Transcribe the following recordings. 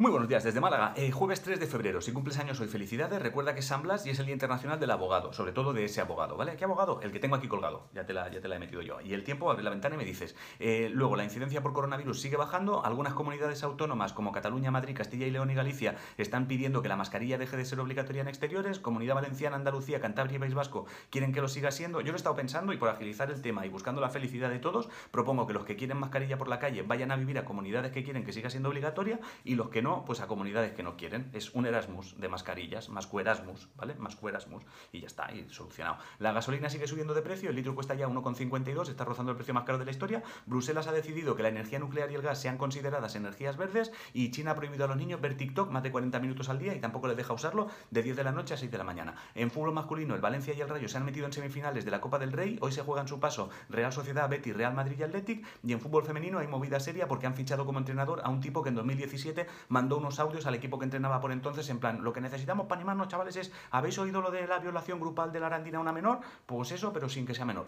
Muy buenos días desde Málaga. Eh, jueves 3 de febrero. Si cumples años hoy, felicidades. Recuerda que es San Blas y es el Día Internacional del Abogado, sobre todo de ese abogado, ¿vale? ¿Qué abogado? El que tengo aquí colgado. Ya te la, ya te la he metido yo. Y el tiempo, abre la ventana y me dices. Eh, luego, la incidencia por coronavirus sigue bajando. Algunas comunidades autónomas como Cataluña, Madrid, Castilla y León y Galicia están pidiendo que la mascarilla deje de ser obligatoria en exteriores. Comunidad Valenciana, Andalucía, Cantabria y País Vasco quieren que lo siga siendo. Yo lo he estado pensando y por agilizar el tema y buscando la felicidad de todos, propongo que los que quieren mascarilla por la calle vayan a vivir a comunidades que quieren que siga siendo obligatoria y los que no, pues a comunidades que no quieren. Es un Erasmus de mascarillas, más Erasmus, ¿vale? Más Erasmus y ya está, y solucionado. La gasolina sigue subiendo de precio, el litro cuesta ya 1,52, está rozando el precio más caro de la historia. Bruselas ha decidido que la energía nuclear y el gas sean consideradas energías verdes y China ha prohibido a los niños ver TikTok más de 40 minutos al día y tampoco les deja usarlo de 10 de la noche a 6 de la mañana. En fútbol masculino, el Valencia y el Rayo se han metido en semifinales de la Copa del Rey, hoy se juega en su paso Real Sociedad, Betis, Real Madrid y Athletic y en fútbol femenino hay movida seria porque han fichado como entrenador a un tipo que en 2017 mandó unos audios al equipo que entrenaba por entonces, en plan, lo que necesitamos para animarnos, chavales, es, ¿habéis oído lo de la violación grupal de la arandina a una menor? Pues eso, pero sin que sea menor.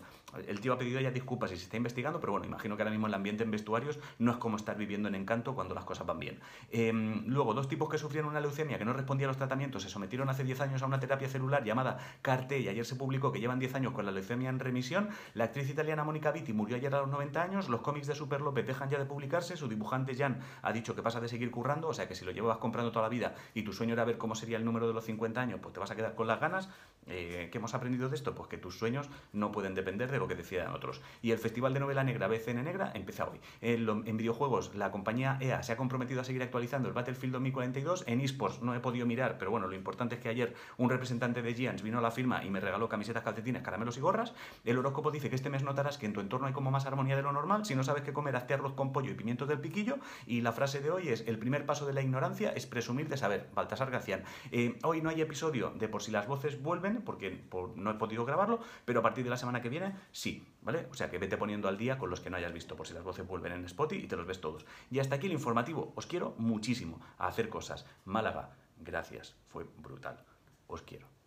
El tío ha pedido ya disculpas y se está investigando, pero bueno, imagino que ahora mismo el ambiente en vestuarios no es como estar viviendo en encanto cuando las cosas van bien. Em, luego, dos tipos que sufrieron una leucemia que no respondía a los tratamientos se sometieron hace 10 años a una terapia celular llamada CAR-T y ayer se publicó que llevan 10 años con la leucemia en remisión. La actriz italiana Mónica Vitti murió ayer a los 90 años, los cómics de Super López dejan ya de publicarse, su dibujante Jan ha dicho que pasa de seguir currando, que si lo llevabas comprando toda la vida y tu sueño era ver cómo sería el número de los 50 años, pues te vas a quedar con las ganas. Eh, ¿Qué hemos aprendido de esto? Pues que tus sueños no pueden depender de lo que decidan otros. Y el Festival de Novela Negra BCN Negra empieza hoy. En, videojuegos, la compañía EA se ha comprometido a seguir actualizando el Battlefield 2042. En esports no he podido mirar, pero bueno, lo importante es que ayer un representante de Giants vino a la firma y me regaló camisetas, calcetines, caramelos y gorras. El horóscopo dice que este mes notarás que en tu entorno hay como más armonía de lo normal. Si no sabes qué comer, hazte arroz con pollo y pimientos del piquillo. Y la frase de hoy es: el primer paso de la ignorancia es presumir de saber. Baltasar García eh, hoy no hay episodio de por si las voces vuelven, porque no he podido grabarlo, pero a partir de la semana que viene sí, ¿vale? O sea que vete poniendo al día con los que no hayas visto, por si las voces vuelven en Spotify y te los ves todos. Y hasta aquí el informativo. Os quiero muchísimo a hacer cosas. Málaga, gracias, fue brutal. Os quiero.